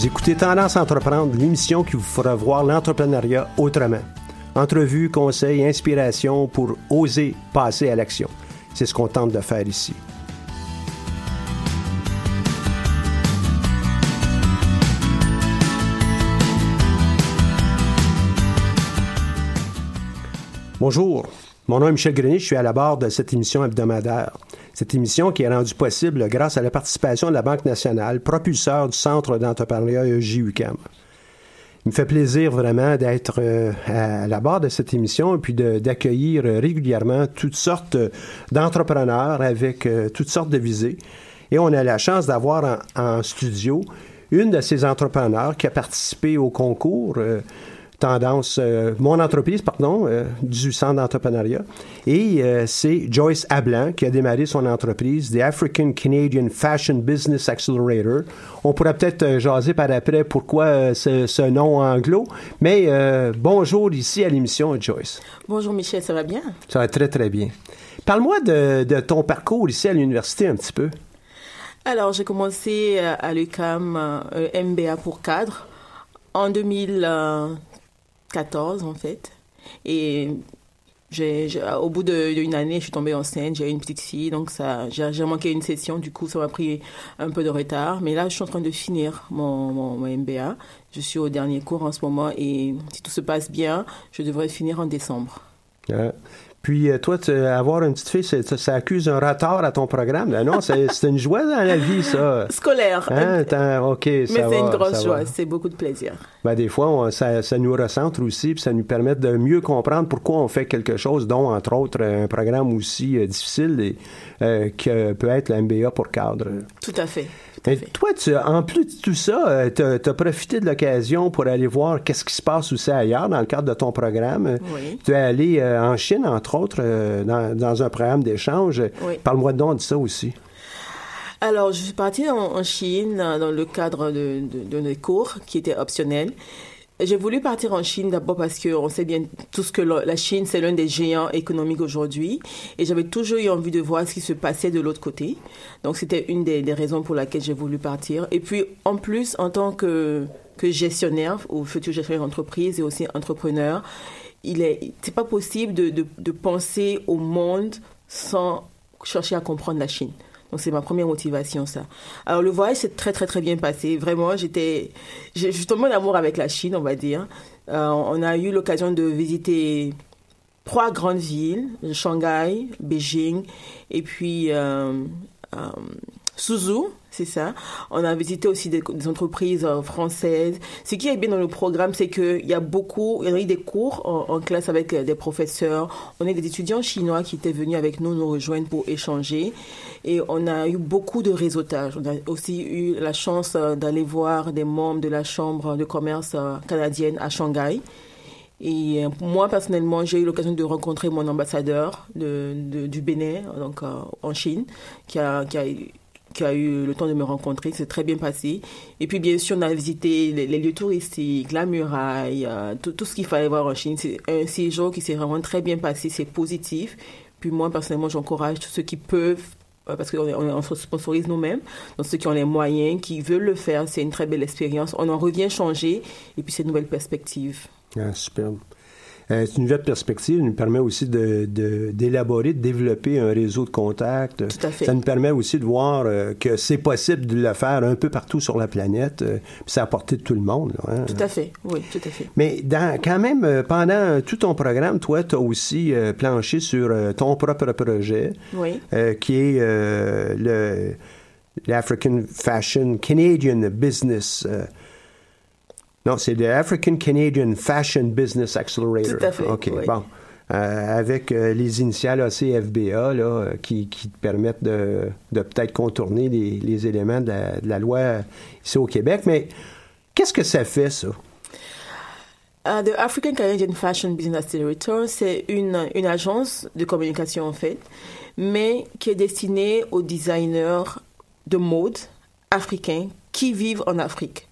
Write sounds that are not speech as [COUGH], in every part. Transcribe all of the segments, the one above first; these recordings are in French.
Vous écoutez Tendance à entreprendre, l'émission qui vous fera voir l'entrepreneuriat autrement. Entrevues, conseils, inspiration pour oser passer à l'action. C'est ce qu'on tente de faire ici. Bonjour, mon nom est Michel Grenier, je suis à la barre de cette émission hebdomadaire. Cette émission qui est rendue possible grâce à la participation de la Banque nationale, propulseur du Centre d'entrepreneuriat EJUCAM. Il me fait plaisir vraiment d'être euh, à la barre de cette émission et puis d'accueillir régulièrement toutes sortes d'entrepreneurs avec euh, toutes sortes de visées. Et on a la chance d'avoir en, en, studio une de ces entrepreneurs qui a participé au concours. Tendance, euh, mon entreprise, pardon, euh, du centre d'entrepreneuriat. Et euh, c'est Joyce Ablan qui a démarré son entreprise, The African Canadian Fashion Business Accelerator. On pourrait peut-être jaser par après pourquoi ce, ce, nom anglo, mais bonjour ici à l'émission, Joyce. Bonjour Michel, ça va bien? Ça va très très bien. Parle-moi de, de ton parcours ici à l'université un petit peu. Alors, j'ai commencé à l'UCAM MBA pour cadre en 2000. 14 en fait. Et j'ai, au bout d'une année, je suis tombée enceinte, j'ai eu une petite fille, donc j'ai, manqué une session, du coup ça m'a pris un peu de retard. Mais là, je suis en train de finir mon, MBA. Je suis au dernier cours en ce moment et si tout se passe bien, je devrais finir en décembre. Ouais. Puis, toi, tu, avoir une petite fille, ça, ça, accuse un retard à ton programme? Ben non, c'est [LAUGHS] une joie dans la vie, ça. Scolaire. Hein? OK, ça Mais c'est une grosse joie, c'est beaucoup de plaisir. Ben, des fois, on, ça, ça, nous recentre aussi, puis ça nous permet de mieux comprendre pourquoi on fait quelque chose, dont, entre autres, un programme aussi euh, difficile et, euh, que peut être la MBA pour cadre. Tout à fait. Toi, tu, en plus de tout ça, tu as, profité de l'occasion pour aller voir qu'est-ce qui se passe aussi ailleurs dans le cadre de ton programme. Oui. Tu es allé euh, en Chine, entre autres, euh, dans, dans, un programme d'échange. Oui. Parle-moi donc de ça aussi. Alors, je suis partie en, en Chine dans le cadre de, de, de mes cours qui étaient optionnels. J'ai voulu partir en Chine d'abord parce qu'on sait bien tout ce que la Chine, c'est l'un des géants économiques aujourd'hui. Et j'avais toujours eu envie de voir ce qui se passait de l'autre côté. Donc c'était une des, des, raisons pour laquelle j'ai voulu partir. Et puis en plus, en tant que que gestionnaire ou futur gestionnaire d'entreprise et aussi entrepreneur, il est, c'est pas possible de, de, de penser au monde sans chercher à comprendre la Chine. Donc c'est ma première motivation ça. Alors le voyage s'est très très très bien passé. Vraiment, j'étais tombé en amour avec la Chine, on va dire. Euh, on a eu l'occasion de visiter trois grandes villes, Shanghai, Beijing et puis euh, euh, Suzhou, c'est ça. On a visité aussi des, entreprises euh, françaises. Ce qui est bien dans le programme, c'est qu'il y a beaucoup, il y a eu des cours en, classe avec euh, des professeurs. On a des étudiants chinois qui étaient venus avec nous nous rejoindre pour échanger. Et on a eu beaucoup de réseautage. On a aussi eu la chance euh, d'aller voir des membres de la Chambre de commerce canadienne à Shanghai. Et moi, personnellement, j'ai eu l'occasion de rencontrer mon ambassadeur de, de- du Bénin, donc en Chine, qui a, qui, a, qui a eu le temps de me rencontrer. C'est très bien passé. Et puis, bien sûr, on a visité les, lieux touristiques, la muraille, euh, tout, ce qu'il fallait voir en Chine. C'est un séjour qui s'est vraiment très bien passé. C'est positif. Puis moi, personnellement, j'encourage tous ceux qui peuvent euh, parce qu'on on, on se sponsorise nous-mêmes, donc ceux qui ont les moyens, qui veulent le faire, c'est une très belle expérience. On en revient changer et puis c'est une nouvelle perspective. Ah, superbe. Euh, c'est une nouvelle perspective, nous permet aussi de, de- d'élaborer, de, développer un réseau de contacts. Tout à fait. Ça nous permet aussi de voir euh, que c'est possible de le faire un peu partout sur la planète, euh, puis c'est à portée de tout le monde. là, hein. Tout à fait, oui, tout à fait. Mais dans, quand même, pendant tout ton programme, toi, tu as aussi planché sur ton propre projet, Oui. qui est le l'African Fashion Canadian Business. Non, c'est le African Canadian Fashion Business Accelerator. Tout à fait, OK, oui. bon. Euh, avec euh, les initiales ACFBA, là, euh, qui, qui te permettent de, de peut-être contourner les, les éléments de la, de la loi ici au Québec. Mais qu'est-ce que ça fait, ça? Uh, the African Canadian Fashion Business Accelerator, c'est une, une agence de communication en fait, mais qui est destinée aux designers de mode africains qui vivent en Afrique.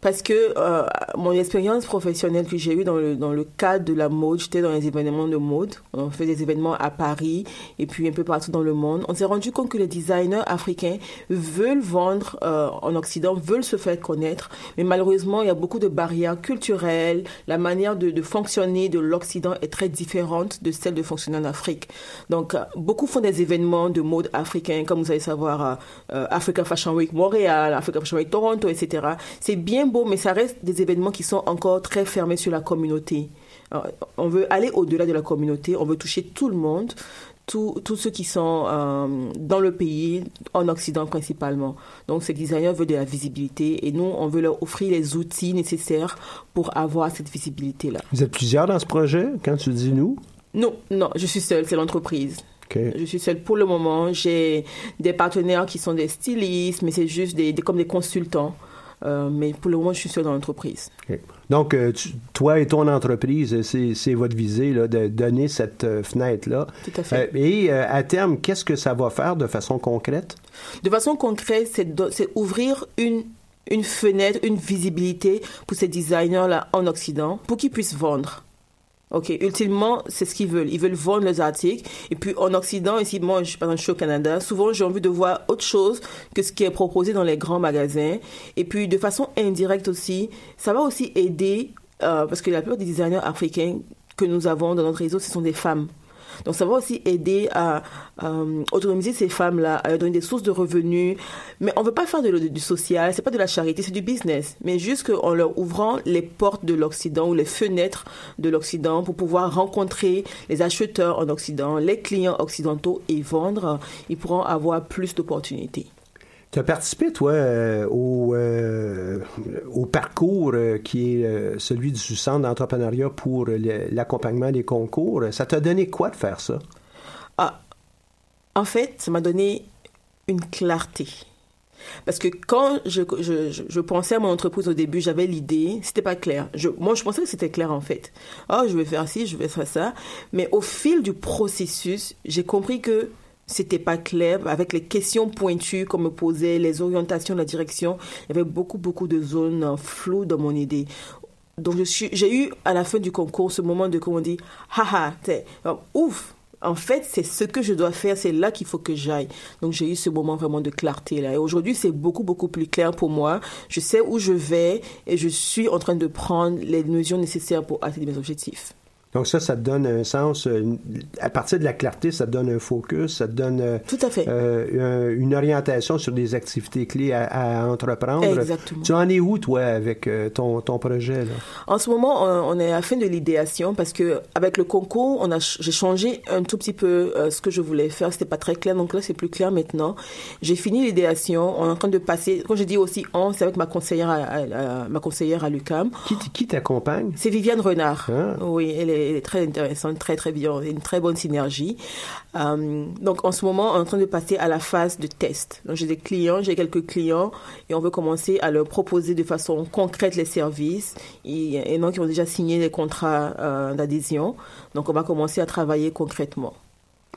Parce que euh, mon expérience professionnelle que j'ai eue dans le, dans le cadre de la mode, j'étais dans les événements de mode. On fait des événements à Paris et puis un peu partout dans le monde. On s'est rendu compte que les designers africains veulent vendre euh, en Occident, veulent se faire connaître. Mais malheureusement, il y a beaucoup de barrières culturelles. La manière de, de fonctionner de l'Occident est très différente de celle de fonctionner en Afrique. Donc, euh, beaucoup font des événements de mode africain, comme vous allez savoir, euh, euh, Africa Fashion Week Montréal, Africa Fashion Week Toronto, etc. C'est bien beau, mais ça reste des événements qui sont encore très fermés sur la communauté. Alors, on veut aller au-delà de la communauté, on veut toucher tout le monde, tous ceux qui sont euh, dans le pays, en Occident principalement. Donc ces designers veulent de la visibilité et nous, on veut leur offrir les outils nécessaires pour avoir cette visibilité-là. Vous êtes plusieurs dans ce projet, quand tu dis nous? Non, non, je suis seule, c'est l'entreprise. OK. Je suis seule pour le moment. J'ai des partenaires qui sont des stylistes, mais c'est juste des, des- comme des consultants. Euh, mais pour le moment, je suis seule dans l'entreprise. Donc, euh, tu- toi et ton entreprise, euh, c'est votre visée là, de donner cette fenêtre-là. Tout à fait. Et à terme, qu'est-ce que ça va faire de façon concrète? De façon concrète, c'est ouvrir une, une fenêtre, une visibilité pour ces designers-là en Occident pour qu'ils puissent vendre. Ok, ultimement, c'est ce qu'ils veulent. Ils veulent vendre leurs articles. Et puis en Occident, ici, moi, je, suis au Canada, souvent j'ai envie de voir autre chose que ce qui est proposé dans les grands magasins. Et puis de façon indirecte aussi, ça va aussi aider, euh, parce que la plupart des designers africains que nous avons dans notre réseau, ce sont des femmes. Donc ça va aussi aider à euh, autonomiser ces femmes-là, à leur donner des sources de revenus. Mais on veut pas faire de, du social, c'est pas de la charité, c'est du business. Mais juste qu'en leur ouvrant les portes de l'Occident ou les fenêtres de l'Occident pour pouvoir rencontrer les acheteurs en Occident, les clients occidentaux et vendre, ils pourront avoir plus d'opportunités. Tu as participé, toi, euh, au, euh, au parcours euh, qui est celui du Centre d'entrepreneuriat pour l'accompagnement des concours? Ça t'a donné quoi de faire ça? Ah, en fait, ça m'a donné une clarté. Parce que quand je, je, pensais à mon entreprise au début, j'avais l'idée, c'était pas clair. Moi, je pensais que c'était clair en fait. Oh, je vais faire ci, je vais faire ça. Mais au fil du processus, j'ai compris que c'était pas clair avec les questions pointues qu'on me posait, les orientations, la direction. Il y avait beaucoup, beaucoup de zones floues dans mon idée. Donc, j'ai eu à la fin du concours ce moment de, comment on dit, haha, euh, ouf, en fait, c'est ce que je dois faire, c'est là qu'il faut que j'aille. Donc j'ai eu ce moment vraiment de clarté là. Et aujourd'hui, c'est beaucoup beaucoup plus clair pour moi. Je sais où je vais et je suis en train de prendre les mesures nécessaires pour atteindre mes objectifs. Donc ça, ça te donne un sens, euh, à partir de la clarté, ça te donne un focus, ça te donne euh, Tout à fait. euh, une orientation sur des activités clés à, à entreprendre. Exactement. Tu en es où, toi, avec ton, ton projet? Là? En ce moment, on, on est à la fin de l'idéation parce que avec le concours, on a, ch- j'ai changé un tout petit peu ce que je voulais faire. C'était pas très clair, donc là, c'est plus clair maintenant. J'ai fini l'idéation. On est en train de passer. Quand je dis aussi on, c'est avec ma conseillère, à, à- à- ma conseillère à l'UCAM. Qui, qui t'accompagne? C'est Viviane Renard. Ah. Oui, elle est, est très intéressante, très très bien, une très bonne synergie. Euh, donc en ce moment, on est en train de passer à la phase de test. J'ai des clients, j'ai quelques clients et on veut commencer à leur proposer de façon concrète les services. Et, et donc ils ont déjà signé les contrats euh, d'adhésion. Donc on va commencer à travailler concrètement.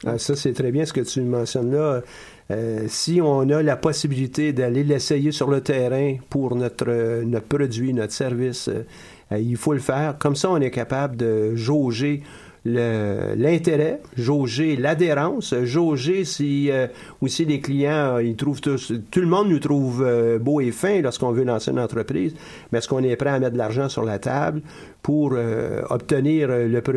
Ah, ça, c'est très bien ce que tu mentionnes là. Euh, si on a la possibilité d'aller l'essayer sur le terrain pour notre, notre produit, notre service, il faut le faire. Comme ça, on est capable de jauger l'intérêt, jauger l'adhérence, jauger si euh, aussi les clients, euh, ils trouvent tous, tout le monde nous trouve euh, beau et fin lorsqu'on veut lancer une entreprise, mais est-ce qu'on est prêt à mettre de l'argent sur la table? Pour euh, obtenir euh, le pro-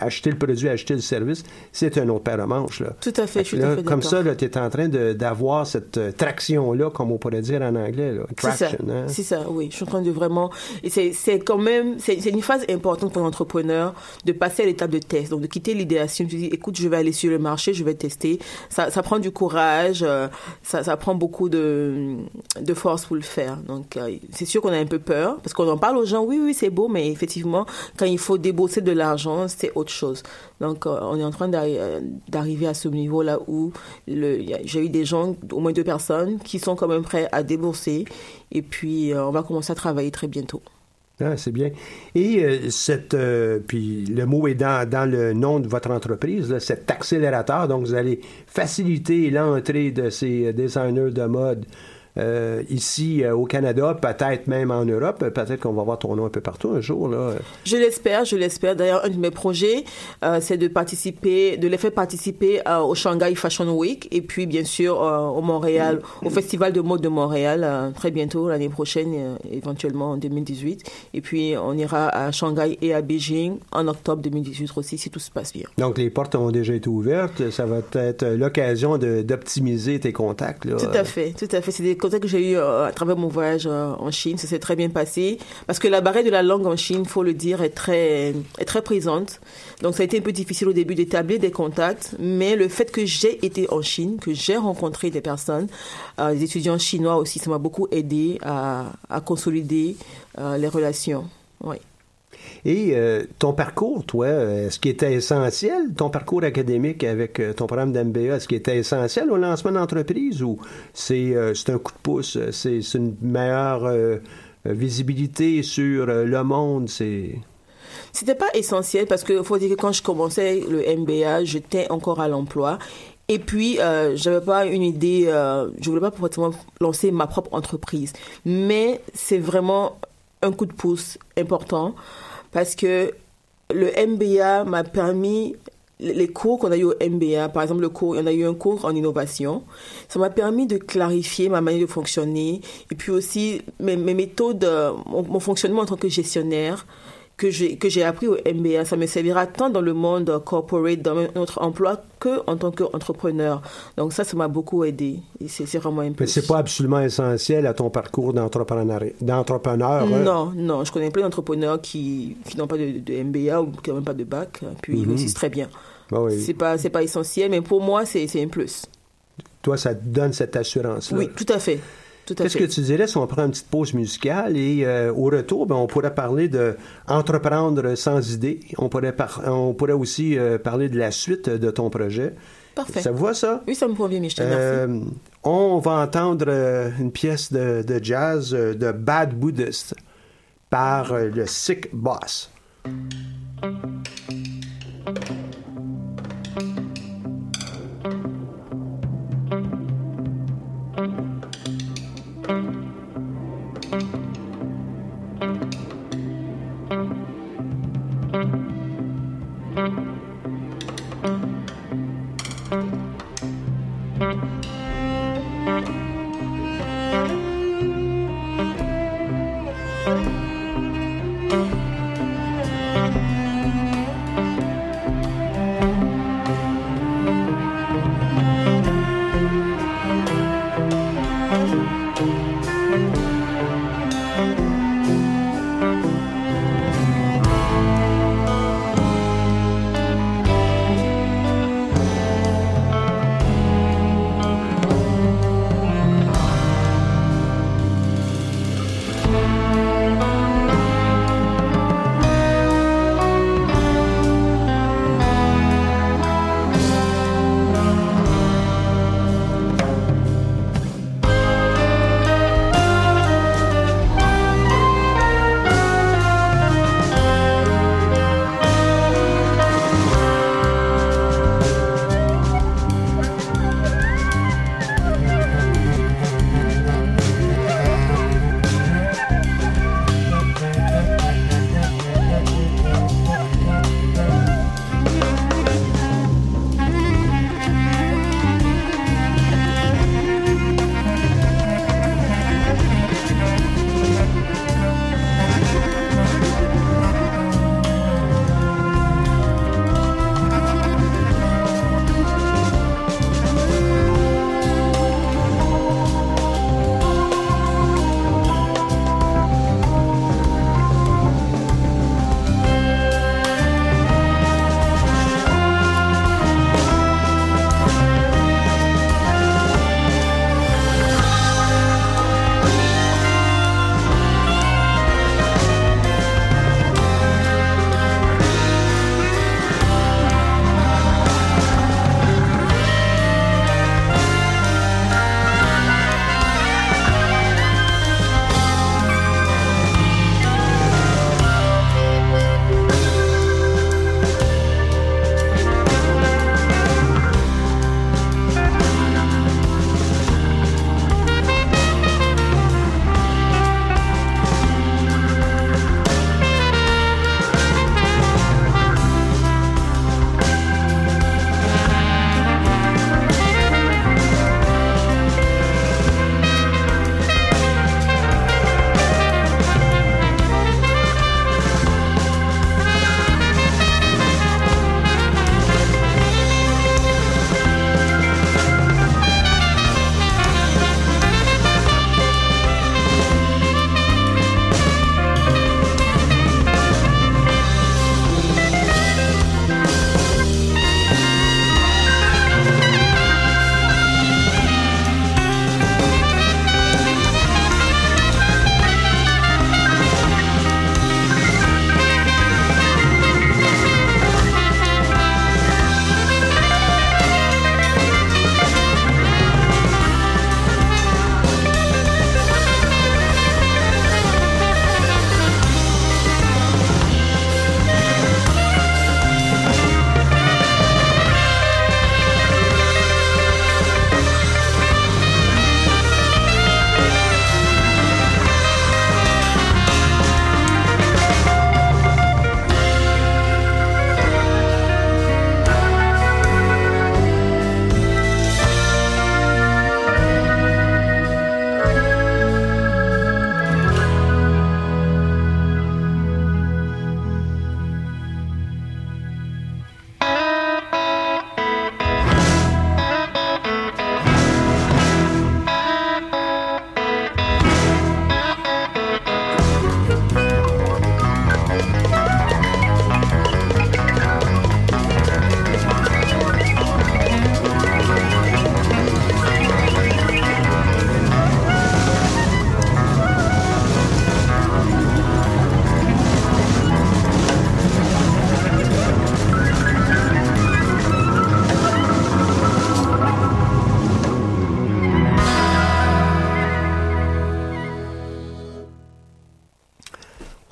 acheter le produit, acheter le service, c'est un autre paire de manches. Là. Tout à fait, je suis Là, tout à fait Comme ça, tu es en train d'avoir cette euh, traction-là, comme on pourrait dire en anglais. Là, C'est ça, traction. hein. c'est ça, oui. Je suis en train de vraiment. C'est quand même. C'est c'est une phase importante pour l'entrepreneur de passer à l'étape de test. Donc de quitter l'idéation. Tu dis, écoute, je vais aller sur le marché, je vais tester. Ça, ça prend du courage, euh, ça, ça prend beaucoup de, de force pour le faire. Donc euh, c'est sûr qu'on a un peu peur parce qu'on en parle aux gens. Oui, oui, c'est beau, mais effectivement, quand il faut débourser de l'argent, c'est autre chose. Donc euh, on est en train euh, d'arriver à ce niveau-là où j'ai eu des gens, au moins deux personnes, qui sont quand même prêts à débourser. Et puis, euh, on va commencer à travailler très bientôt. Ah, c'est bien. Et cette, puis le mot est dans, dans le nom de votre entreprise, là, cet accélérateur. Donc, vous allez faciliter l'entrée de ces designers de mode euh, ici euh, au Canada, peut-être même en Europe. Peut-être qu'on va voir ton nom un peu partout un jour. Là. Je l'espère, je l'espère. D'ailleurs, un de mes projets, euh, c'est de participer, de les faire participer au Shanghai Fashion Week et puis, bien sûr, au Montréal, au Festival de mode de Montréal, très bientôt, l'année prochaine, éventuellement en 2018. Et puis, on ira à Shanghai et à Beijing en octobre 2018 aussi, si tout se passe bien. Donc, les portes ont déjà été ouvertes. Ça va être l'occasion d'optimiser tes contacts. Là. Tout à fait, tout à fait. C'est des que j'ai eu euh, à travers mon voyage euh, en Chine. Ça s'est très bien passé. Parce que la barrière de la langue en Chine, faut le dire, est très, est très présente. Donc ça a été un peu difficile au début d'établir des contacts. Mais le fait que j'ai été en Chine, que j'ai rencontré des personnes, euh, des étudiants chinois aussi, ça m'a beaucoup aidé à, à consolider les relations. Oui. Et euh, ton parcours, toi, euh, est-ce qui était essentiel, ton parcours académique avec euh, ton programme d'MBA, est-ce qui était essentiel au lancement d'entreprise ou c'est euh, un coup de pouce, c'est une meilleure visibilité sur le monde, c'est... C'était pas essentiel parce que faut dire que quand je commençais le MBA, j'étais encore à l'emploi. Et puis, euh, j'avais pas une idée, euh, je voulais pas forcément lancer ma propre entreprise. Mais c'est vraiment un coup de pouce important parce que le MBA m'a permis les cours qu'on a eu au MBA, par exemple le cours, il y en a eu un cours en innovation, ça m'a permis de clarifier ma manière de fonctionner et puis aussi mes, méthodes, euh, mon fonctionnement en tant que gestionnaire que j'ai que j'ai appris au MBA, ça me servira tant dans le monde corporate, dans notre emploi, que en tant qu'entrepreneur. Donc ça, ça m'a beaucoup aidé. Et c'est vraiment un Mais c'est pas absolument essentiel à ton parcours d'entrepreneur. hein? Non, non, je connais plein d'entrepreneurs qui, qui n'ont pas de, de MBA ou qui n'ont même pas de bac, puis ils Mhm. réussissent très bien. Ah oui. C'est pas, c'est pas essentiel, mais pour moi, c'est c'est un plus. Toi, ça te donne cette assurance-là? Oui, tout à fait. Qu'est-ce que tu dirais si on prend une petite pause musicale et euh, au retour, ben, on pourrait parler de entreprendre sans idée. On pourrait, par- on pourrait aussi euh, parler de la suite de ton projet. Parfait. Ça vous va ça? Oui, ça me convient, Michel, merci. Euh, on va entendre euh, une pièce de, de jazz de Bad Buddhist par le Sick Boss. Thank you.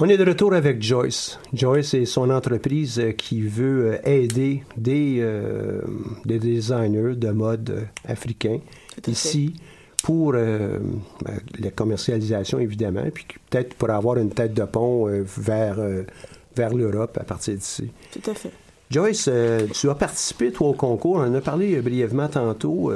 On est de retour avec Joyce. Joyce est son entreprise euh, qui veut euh, aider des, euh, des designers de mode africains ici pour la commercialisation, évidemment, puis peut-être pour avoir une tête de pont vers, vers l'Europe à partir d'ici. Tout à fait. Joyce, tu as participé, toi, au concours. On en a parlé brièvement tantôt.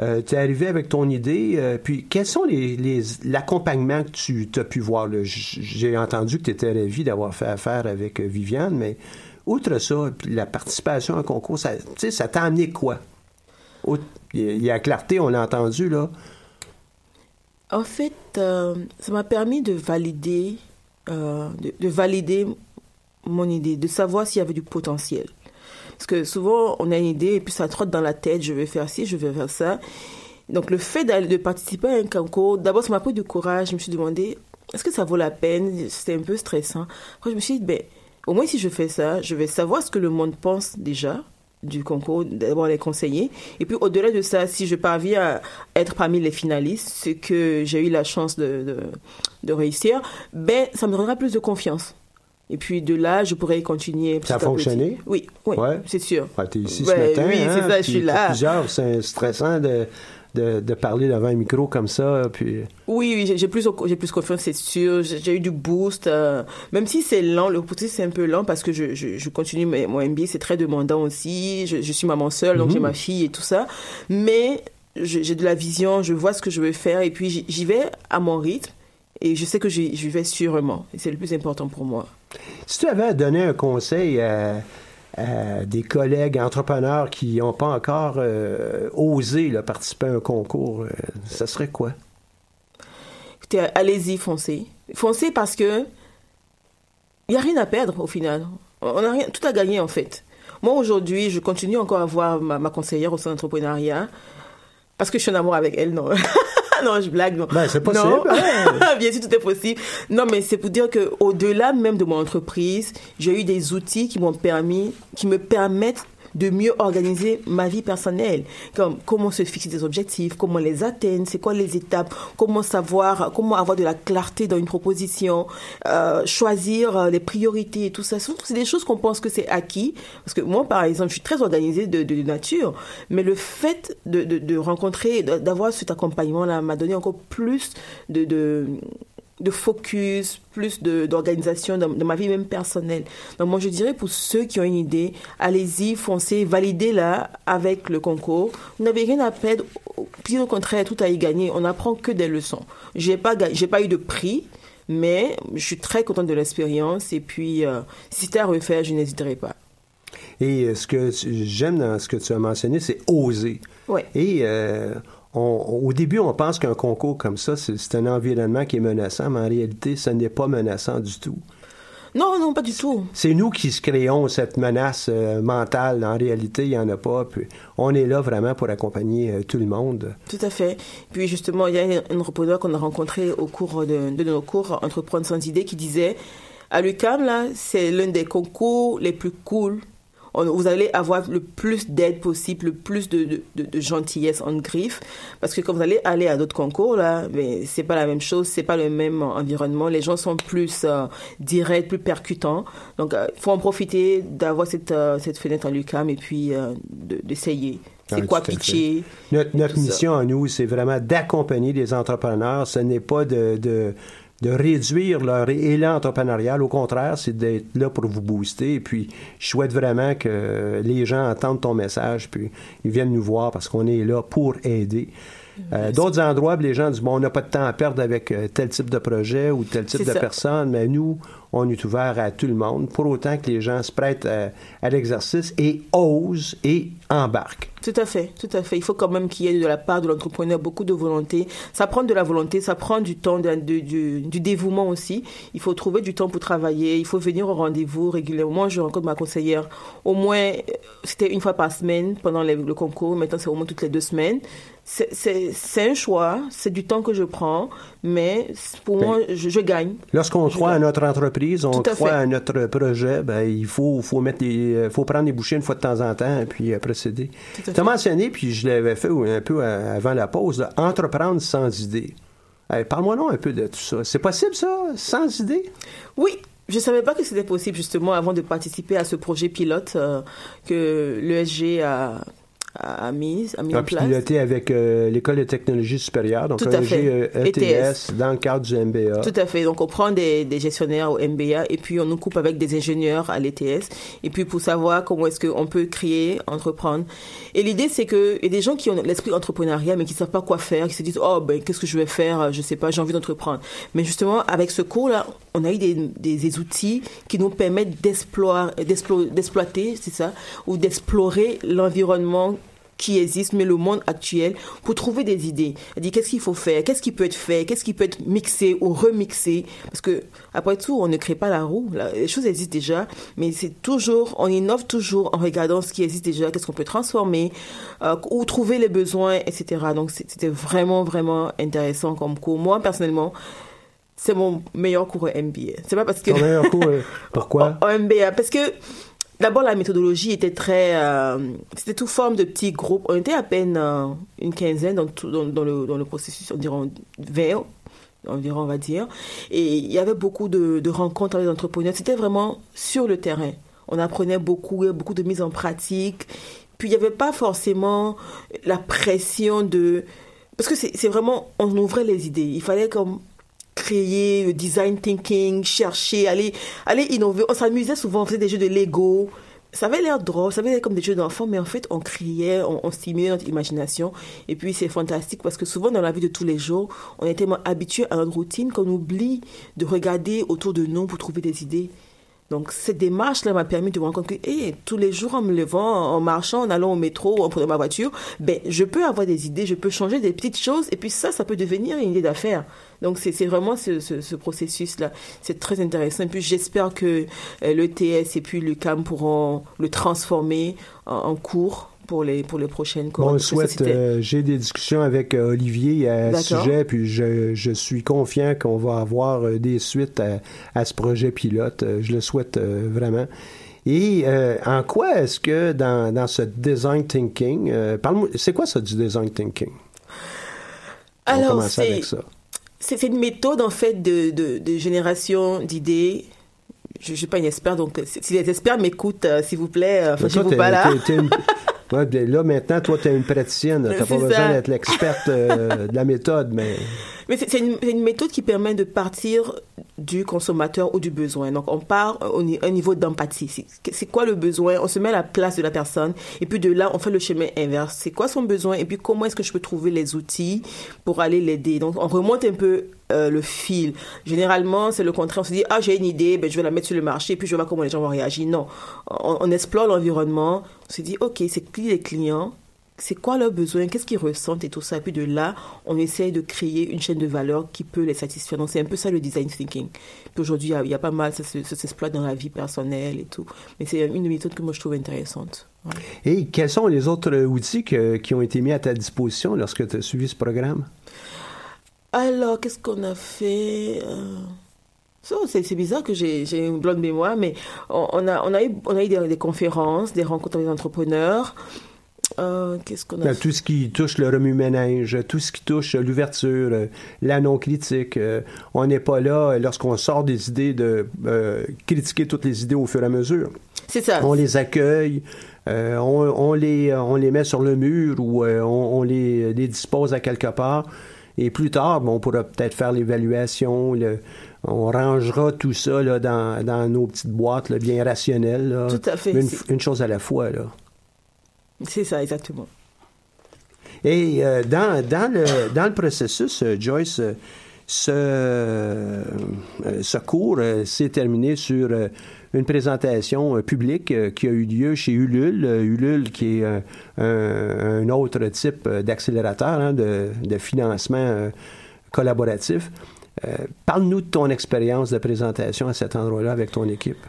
Euh, tu es arrivé avec ton idée, euh, puis quels sont les, l'accompagnement que tu as pu voir? J'ai entendu que tu étais ravi d'avoir fait affaire avec euh, Viviane, mais outre ça, la participation à un concours, ça, ça t'a amené quoi? Il y a- clarté, on l'a entendu, là. En fait, ça m'a permis de valider, de, de valider mon idée, de savoir s'il y avait du potentiel. Parce que souvent, on a une idée et puis ça trotte dans la tête, je vais faire ci, je vais faire ça. Donc le fait de participer à un concours, d'abord ça m'a pris du courage, je me suis demandé, est-ce que ça vaut la peine? C'était un peu stressant. Après je me suis dit, ben, au moins si je fais ça, je vais savoir ce que le monde pense déjà du concours, d'abord les conseiller. Et puis au-delà de ça, si je parviens à être parmi les finalistes, ce que j'ai eu la chance de, de, de réussir, ben ça me donnera plus de confiance. Et puis de là, je pourrais continuer. Ça a petit. fonctionné? Oui, oui, Ouais. c'est sûr. Ouais, t'es ici Ouais, ce matin. oui, hein, c'est ça, je suis là. Plusieurs, c'est stressant de, de, de parler devant un micro comme ça. Puis... Oui, oui, j'ai- plus, j'ai plus confiance, c'est sûr. J'ai eu du boost. euh, même si c'est lent, le processus c'est un peu lent parce que je, je, je continue mon MBA, c'est très demandant aussi. Je, je suis maman seule, donc Mhm. j'ai ma fille et tout ça. Mais j'ai de la vision, je vois ce que je veux faire et puis j'y- vais à mon rythme et je sais que j'y j'y vais sûrement. Et c'est le plus important pour moi. Si tu avais à donner un conseil à, des collègues entrepreneurs qui n'ont pas encore euh, osé participer à un concours, euh, ça serait quoi? Écoutez, allez-y, foncez. Foncez parce que il n'y a rien à perdre au final. On a rien, tout à gagner en fait. Moi aujourd'hui, je continue encore à voir ma, ma conseillère au sein d'entrepreneuriat parce que je suis en amour avec elle, non. [LAUGHS] [LAUGHS] non, je blague, non. Ben, c'est possible, Non. hein. [LAUGHS] Bien sûr, tout est possible. Non, mais c'est pour dire que au-delà même de mon entreprise, j'ai eu des outils qui m'ont permis, qui me permettent de mieux organiser ma vie personnelle, comme comment se fixer des objectifs, comment les atteindre, c'est quoi les étapes, comment savoir, comment avoir de la clarté dans une proposition, euh, choisir euh, les priorités et tout ça. C'est des choses qu'on pense que c'est acquis, parce que moi, par exemple, je suis très organisée de, de, nature, mais le fait de, de, rencontrer, d'avoir cet accompagnement-là m'a donné encore plus de, de de focus, plus de- d'organisation dans, dans ma vie même personnelle. Donc moi je dirais pour ceux qui ont une idée, allez-y, foncez, validez-la avec le concours. Vous n'avez rien à perdre, puis au contraire, tout à y gagner. On n'apprend que des leçons. J'ai pas, j'ai pas eu de prix, mais je suis très contente de l'expérience et puis euh, si c'était à refaire, je n'hésiterai pas. Et euh, ce que j'aime dans ce que tu as mentionné, c'est oser. Ouais. Et euh, on- au début, on pense qu'un concours comme ça, c'est un environnement qui est menaçant, mais en réalité, ce n'est pas menaçant du tout. Non, non, pas du tout. C'est nous qui se créons cette menace euh, mentale. En réalité, il n'y en a pas. Puis on est là vraiment pour accompagner euh, tout le monde. Tout à fait. Puis justement, il y a un un entrepreneur qu'on a rencontré au cours de, de nos cours Entreprendre sans idée qui disait à l'UCAM, là, c'est l'un des concours les plus cool. On- vous allez avoir le plus d'aide possible, le plus de, de, de- de gentillesse en griffe. Parce que quand vous allez aller à d'autres concours, là, mais c'est pas la même chose, c'est pas le même environnement. Les gens sont plus euh, directs, plus percutants. Donc, il faut en profiter d'avoir cette, euh, cette fenêtre à l'UCAM et puis euh, de- d'essayer. C'est Ah, quoi à fait. pitcher? Notre, notre Tout ça. mission à nous, c'est vraiment d'accompagner les entrepreneurs. Ce n'est pas de, de, de réduire leur élan entrepreneurial. Au contraire, c'est d'être là pour vous booster. Et puis, je souhaite vraiment que les gens entendent ton message, puis ils viennent nous voir parce qu'on est là pour aider. Euh, D'autres endroits, les gens disent, bon, on n'a pas de temps à perdre avec euh, tel type de projet ou tel type de ça. personne, mais nous, on est ouvert à tout le monde, pour autant que les gens se prêtent à, à l'exercice et osent et embarquent. Tout à fait, tout à fait. Il faut quand même qu'il y ait de la part de l'entrepreneur beaucoup de volonté. Ça prend de la volonté, ça prend du temps, de- de- du, du dévouement aussi. Il faut trouver du temps pour travailler, il faut venir au rendez-vous régulièrement. Je rencontre ma conseillère au moins, euh, c'était une fois par semaine pendant les- le concours, maintenant c'est au moins toutes les deux semaines. C'est- un choix, c'est du temps que je prends, mais pour Ben, moi, je, je gagne. Lorsqu'on croit à notre entreprise, on à croit fait. à notre projet, ben, il faut, faut, mettre les, euh, faut prendre les bouchées une fois de temps en temps et puis euh, Tu as mentionné, puis je l'avais fait un peu euh, avant la pause, là, entreprendre sans idée. Hey, Parle-moi non un peu de tout ça. C'est possible ça, sans idée? Oui, je ne savais pas que c'était possible justement avant de participer à ce projet pilote euh, que l'ESG a, a, mis, a mis Ah, en place. piloté avec euh, l'École de technologie supérieure, donc Tout un à fait. ETS, ETS. dans le cadre du MBA. Tout à fait. Donc, on prend des, des gestionnaires au MBA et puis on nous coupe avec des ingénieurs à l'ETS. Et puis, pour savoir comment est-ce qu'on peut créer, entreprendre. Et l'idée, c'est que il y a des gens qui ont l'esprit entrepreneurial, mais qui savent pas quoi faire, qui se disent, oh, ben, qu'est-ce que je vais faire? Je sais pas, j'ai envie d'entreprendre. Mais justement, avec ce cours-là, on a eu des, des, outils qui nous permettent d'exploiter, c'est ça, ou d'explorer l'environnement qui existe, mais le monde actuel, pour trouver des idées. C'est-à-dire, qu'est-ce qu'il faut faire, qu'est-ce qui peut être fait, qu'est-ce qui peut être mixé ou remixé? Parce que, après tout, on ne crée pas la roue. Les choses existent déjà, mais c'est toujours, on innove toujours en regardant ce qui existe déjà, qu'est-ce qu'on peut transformer, euh, où trouver les besoins, etc. Donc, c'était vraiment, vraiment intéressant comme cours. Moi, personnellement, c'est mon meilleur cours MBA. C'est pas parce que... Ton meilleur cours, euh, [LAUGHS] pourquoi? En MBA, parce que d'abord la méthodologie était très, euh, c'était toute forme de petits groupes. On était à peine euh, une quinzaine dans, tout, dans, dans le, dans le processus, environ 20 environ on va dire. Et il y avait beaucoup de, de rencontres avec les entrepreneurs. C'était vraiment sur le terrain. On apprenait beaucoup, beaucoup de mise en pratique. Puis il n'y avait pas forcément la pression de... Parce que c'est c'est vraiment, on ouvrait les idées. Il fallait comme créer le design thinking, chercher, aller, aller innover. On s'amusait souvent, on faisait des jeux de Lego. Ça avait l'air drôle, ça avait l'air comme des jeux d'enfants, mais en fait, on criait, on, on stimulait notre imagination. Et puis, c'est fantastique parce que souvent, dans la vie de tous les jours, on est tellement habitué à notre routine qu'on oublie de regarder autour de nous pour trouver des idées. Donc, cette démarche-là m'a permis de me rendre compte que, hey, tous les jours, en me levant, en marchant, en allant au métro, en prenant ma voiture, ben, je peux avoir des idées, je peux changer des petites choses, et puis ça, ça peut devenir une idée d'affaires. Donc, c'est vraiment ce, ce, ce processus-là. C'est très intéressant. Et puis, j'espère que euh, l'ETS et puis l'UCAM pourront le transformer en, en cours pour les, pour les prochaines on le souhaite. euh, J'ai des discussions avec euh, Olivier à ce sujet, puis je, je suis confiant qu'on va avoir euh, des suites à, à ce projet pilote. Je le souhaite vraiment. Et en quoi est-ce que dans, dans ce design thinking, parle-moi, c'est quoi ça du design thinking? on va Alors, commencer avec ça. C'est une méthode, en fait, de, de, de génération d'idées. Je ne suis pas une experte, donc euh, si les experts m'écoutent, euh, s'il vous plaît, euh, fâchez-vous pas là. t'es- t'es une- [LAUGHS] Ouais, là, maintenant, toi, tu es une praticienne. Tu n'as pas C'est besoin ça. d'être l'experte euh, de la méthode, mais Mais c'est une, méthode qui permet de partir du consommateur ou du besoin. Donc, on part au ni- un niveau d'empathie. C'est- quoi le besoin? On se met à la place de la personne. Et puis de là, on fait le chemin inverse. C'est quoi son besoin Et puis, comment est-ce que je peux trouver les outils pour aller l'aider? Donc, on remonte un peu euh, le fil. Généralement, c'est le contraire. On se dit, ah, j'ai une idée, ben, je vais la mettre sur le marché, puis je vais voir comment les gens vont réagir. Non. On, on explore l'environnement. On se dit, OK, c'est qui les clients? C'est quoi leurs besoins, qu'est-ce qu'ils ressentent et tout ça? Et puis de là, on essaye de créer une chaîne de valeur qui peut les satisfaire. Donc c'est un peu ça le design thinking. Puis aujourd'hui, il y a- il y, a pas mal, ça, se- ça s'exploite dans la vie personnelle et tout. Mais c'est une méthode que moi je trouve intéressante. Ouais. Et quels sont les autres euh, outils que- qui ont été mis à ta disposition lorsque tu as suivi ce programme? Alors, qu'est-ce qu'on a fait euh, c'est, bizarre que j'ai, j'ai une blonde mémoire, mais on, on a, on a eu, on a eu des, des conférences, des rencontres avec des entrepreneurs. Euh, qu'est-ce qu'on a tout ce qui touche le remue-ménage, tout ce qui touche euh, l'ouverture, euh, la non-critique. on n'est pas là lorsqu'on sort des idées de euh, critiquer toutes les idées au fur et à mesure. C'est ça. On les accueille, euh, on, on les, on les met sur le mur ou on, on les, les dispose à quelque part. Et plus tard, bon, on pourra peut-être faire l'évaluation. on rangera tout ça là, dans, dans nos petites boîtes là, bien rationnelles. là. Tout à fait, Une, une chose à la fois. Là. C'est ça, exactement. Et euh, dans, dans, le, dans le processus, euh, Joyce, euh, ce, ce cours s'est terminé sur une présentation publique qui a eu lieu chez Ulule. Euh, Ulule, qui est un, autre type d'accélérateur hein, de, de financement collaboratif. Parle-nous de ton expérience de présentation à cet endroit-là avec ton équipe.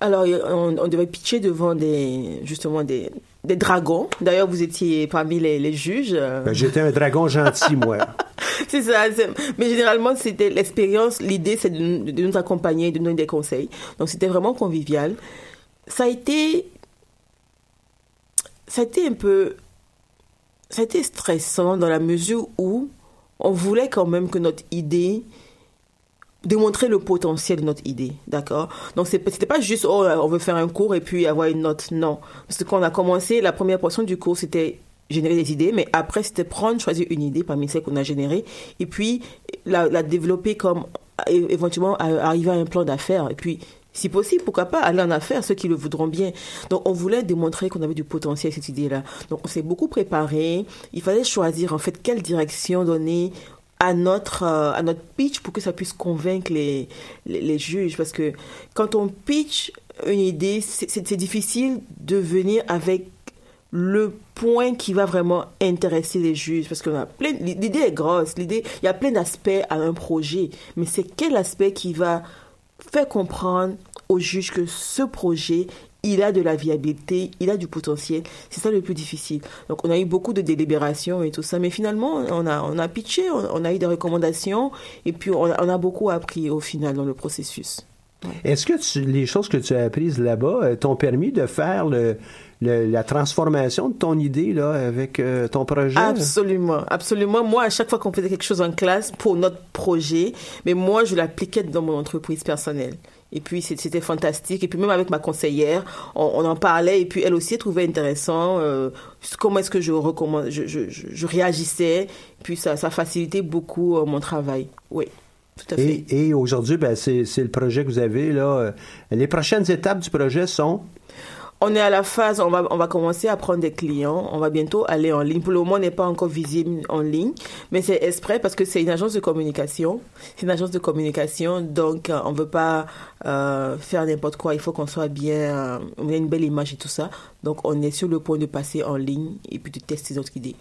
Alors, on, on devait pitcher devant des, justement des, des dragons. D'ailleurs, vous étiez parmi les, les juges. Ben, J'étais un dragon gentil, moi. [LAUGHS] c'est ça. Mais généralement, c'était l'expérience. L'idée, c'est de, nous- de nous accompagner, de nous donner des conseils. Donc, c'était vraiment convivial. Ça a été, ça a été un peu, ça a été stressant dans la mesure où on voulait quand même que notre idée démontrer le potentiel de notre idée, d'accord? Donc c'était pas juste oh on veut faire un cours et puis avoir une note, non. Parce que quand on a commencé, la première portion du cours c'était générer des idées, mais après c'était prendre, choisir une idée parmi celles qu'on a générées et puis la, la développer comme éventuellement arriver à un plan d'affaires et puis si possible, pourquoi pas aller en affaires, ceux qui le voudront bien. Donc, on voulait démontrer qu'on avait du potentiel, cette idée-là. Donc, on s'est beaucoup préparé. Il fallait choisir, en fait, quelle direction donner à notre, euh, à notre pitch pour que ça puisse convaincre les, les, juges. Parce que quand on pitch une idée, c'est difficile de venir avec le point qui va vraiment intéresser les juges parce a plein l'idée est grosse l'idée il y a plein d'aspects à un projet mais c'est quel aspect qui va faire comprendre aux juges que ce projet il a de la viabilité, il a du potentiel. C'est ça le plus difficile. Donc, on a eu beaucoup de délibérations et tout ça, mais finalement, on a, on a pitché, on, a eu des recommandations, et puis on a, on a beaucoup appris au final dans le processus. Est-ce que les choses que tu as apprises là-bas euh, t'ont permis de faire le, la transformation de ton idée là, avec euh, ton projet? Absolument, absolument. Moi, à chaque fois qu'on faisait quelque chose en classe pour notre projet, mais moi, je l'appliquais dans mon entreprise personnelle. Et puis c'était fantastique. Et puis même avec ma conseillère, on, en parlait. Et puis elle aussi trouvait intéressant euh, comment est-ce que je recommande, je, je, je, réagissais. Et puis ça, ça facilitait beaucoup euh, mon travail. Oui. Tout à fait. Et, et aujourd'hui, ben, c'est le projet que vous avez là. Les prochaines étapes du projet sont? On est à la phase, on va, on va commencer à prendre des clients. On va bientôt aller en ligne. Pour le moment, on n'est pas encore visible en ligne, mais c'est exprès parce que c'est une agence de communication. C'est une agence de communication, donc euh, on veut pas euh, faire n'importe quoi. Il faut qu'on soit bien, euh, on ait une belle image et tout ça. Donc on est sur le point de passer en ligne et puis de tester d'autres idées.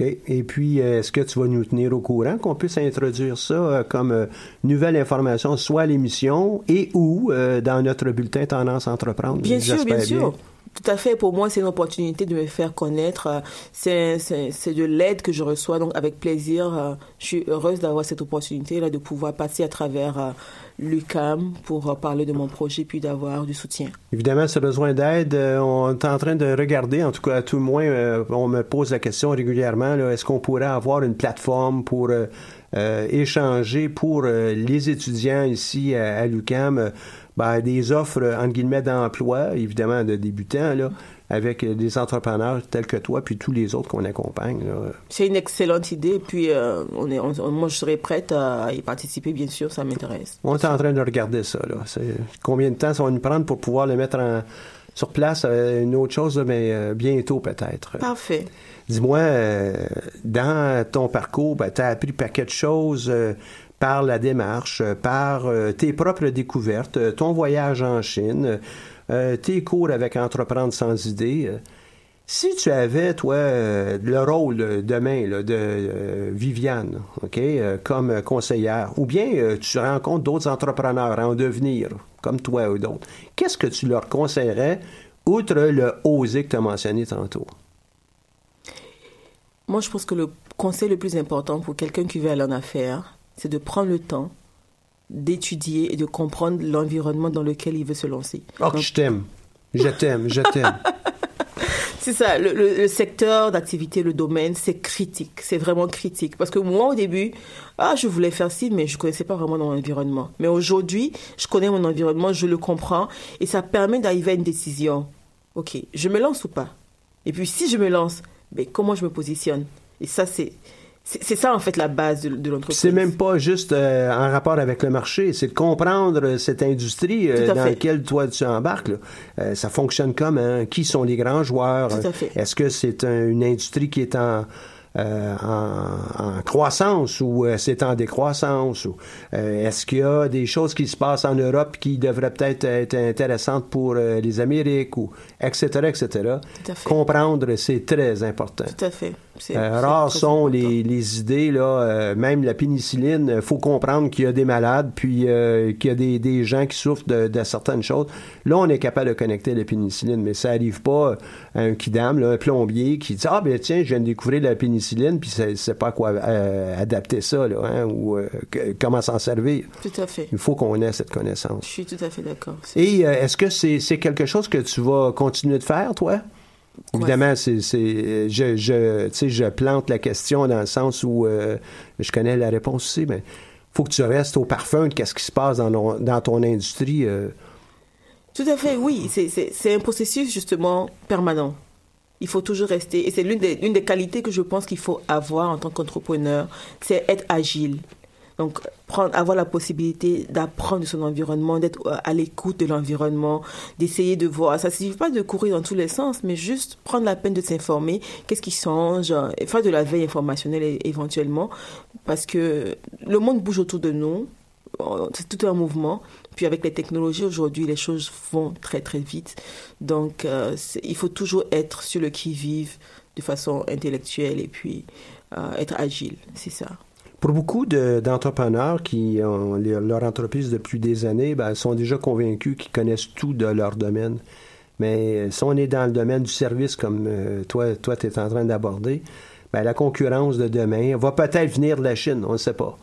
Et puis, euh, est-ce que tu vas nous tenir au courant qu'on puisse introduire ça euh, comme euh, nouvelle information, soit à l'émission et ou dans notre bulletin Tendance Entreprendre? Bien sûr, bien, sûr. Tout à fait. Pour moi, c'est une opportunité de me faire connaître. C'est, c'est, de l'aide que je reçois. Donc, avec plaisir, je suis heureuse d'avoir cette opportunité-là de pouvoir passer à travers l'UCAM pour parler de mon projet puis d'avoir du soutien. Évidemment, ce besoin d'aide, euh, on est en train de regarder, en tout cas à tout le moins, euh, on me pose la question régulièrement, est-ce qu'on pourrait avoir une plateforme pour euh, échanger pour les étudiants ici à, l'UCAM ben, des offres, entre guillemets, d'emploi, évidemment de débutants, là, avec des entrepreneurs tels que toi, puis tous les autres qu'on accompagne. C'est une excellente idée, puis euh, on est, moi je serais prête à y participer, bien sûr, ça m'intéresse. On est en train de regarder ça. Là. Combien de temps ça va nous prendre pour pouvoir le mettre en, sur place? Euh, une autre chose, mais euh, bientôt peut-être. Parfait. Dis-moi, dans ton parcours, ben, tu as appris paquet de choses par la démarche, par tes propres découvertes, ton voyage en Chine. Euh, tes cours avec Entreprendre sans idée. Euh, si tu avais, toi, euh, le rôle demain de Viviane, OK, comme conseillère, ou bien tu rencontres d'autres entrepreneurs en devenir, comme toi ou d'autres, qu'est-ce que tu leur conseillerais, outre le oser que tu as mentionné tantôt? Moi, je pense que le conseil le plus important pour quelqu'un qui veut aller en affaires, c'est de prendre le temps d'étudier et de comprendre l'environnement dans lequel il veut se lancer. Oh, je t'aime. Je t'aime, je t'aime. [LAUGHS] c'est ça, le, secteur d'activité, le domaine, c'est critique, c'est vraiment critique. Parce que moi, au début, ah, je voulais faire ci, mais je ne connaissais pas vraiment mon environnement. Mais aujourd'hui, je connais mon environnement, je le comprends, et ça permet d'arriver à une décision. Ok, je me lance ou pas? Et puis, si je me lance, mais comment je me positionne? Et ça, c'est c'est ça, en fait, la base de, de l'entreprise. C'est même pas juste euh, en rapport avec le marché, c'est de comprendre cette industrie euh, dans laquelle toi tu embarques. Euh, ça fonctionne comment? Qui sont les grands joueurs? Est-ce que c'est une industrie qui est en euh, en, croissance ou euh, c'est en décroissance? Ou, euh, est-ce qu'il y a des choses qui se passent en Europe qui devraient peut-être être intéressantes pour les Amériques, ou etc., etc. Comprendre, c'est très important. Tout à fait. Rares sont les, les, idées, là, même la pénicilline, il faut comprendre qu'il y a des malades, puis qu'il y a des, des, gens qui souffrent de, de, certaines choses. Là, on est capable de connecter la pénicilline, mais ça n'arrive pas à un kidam, là, un plombier, qui dit « Ah, ben tiens, je viens de découvrir la pénicilline puis c'est pas quoi euh, adapter ça, là, hein, ou euh, comment s'en servir. Tout à fait. Il faut qu'on ait cette connaissance. Je suis tout à fait d'accord. Et euh, est-ce que c'est quelque chose que tu vas continuer de faire, toi? Évidemment, c'est, je, je, je plante la question dans le sens où je connais la réponse aussi, mais faut que tu restes au parfum de qu'est-ce qui se passe dans, nos- dans ton industrie. euh. Tout à fait, oui. C'est- C'est c'est un processus justement permanent. Il faut toujours rester. Et c'est l'une des, l'une des qualités que je pense qu'il faut avoir en tant qu'entrepreneur, c'est être agile. Donc, prendre, avoir la possibilité d'apprendre de son environnement, d'être euh, à l'écoute de l'environnement, d'essayer de voir. Ça ne suffit pas de courir dans tous les sens, mais juste prendre la peine de s'informer. Qu'est-ce qui change euh, et Faire de la veille informationnelle éventuellement. Parce que le monde bouge autour de nous. C'est tout un mouvement. Puis avec les technologies aujourd'hui, les choses vont très très vite. Donc euh, il faut toujours être sur le qui-vive de façon intellectuelle et puis être agile, c'est ça. Pour beaucoup de- d'entrepreneurs qui ont leur entreprise depuis des années, ben, sont déjà convaincus qu'ils connaissent tout de leur domaine. Mais euh, si on est dans le domaine du service comme euh, toi, toi tu es en train d'aborder, ben, la concurrence de demain va peut-être venir de la Chine, on ne sait pas.